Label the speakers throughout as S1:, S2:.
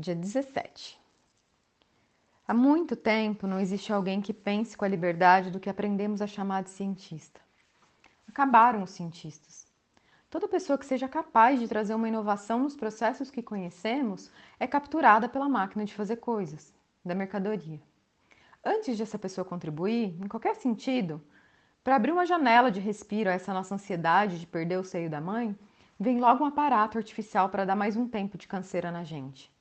S1: dia 17. Há muito tempo não existe alguém que pense com a liberdade do que aprendemos a chamar de cientista. Acabaram os cientistas. Toda pessoa que seja capaz de trazer uma inovação nos processos que conhecemos é capturada pela máquina de fazer coisas, da mercadoria. Antes de essa pessoa contribuir, em qualquer sentido, para abrir uma janela de respiro a essa nossa ansiedade de perder o seio da mãe, vem logo um aparato artificial para dar mais um tempo de canseira na gente.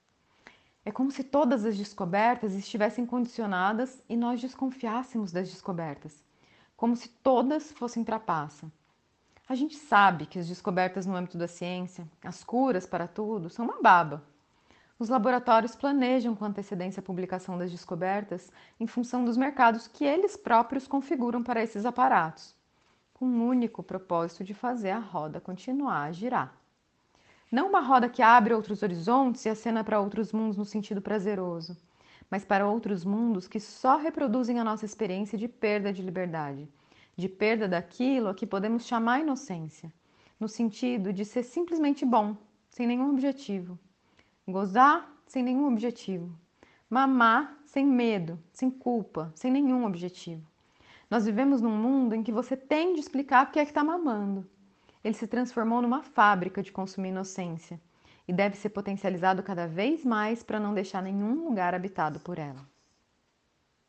S1: É como se todas as descobertas estivessem condicionadas e nós desconfiássemos das descobertas, como se todas fossem trapaça. A gente sabe que as descobertas no âmbito da ciência, as curas para tudo, são uma baba. Os laboratórios planejam com antecedência a publicação das descobertas em função dos mercados que eles próprios configuram para esses aparatos, com o um único propósito de fazer a roda continuar a girar. Não uma roda que abre outros horizontes e acena para outros mundos no sentido prazeroso, mas para outros mundos que só reproduzem a nossa experiência de perda de liberdade, de perda daquilo a que podemos chamar inocência, no sentido de ser simplesmente bom, sem nenhum objetivo. Gozar sem nenhum objetivo. Mamar sem medo, sem culpa, sem nenhum objetivo. Nós vivemos num mundo em que você tem de explicar porque é que está mamando ele se transformou numa fábrica de consumir inocência e deve ser potencializado cada vez mais para não deixar nenhum lugar habitado por ela.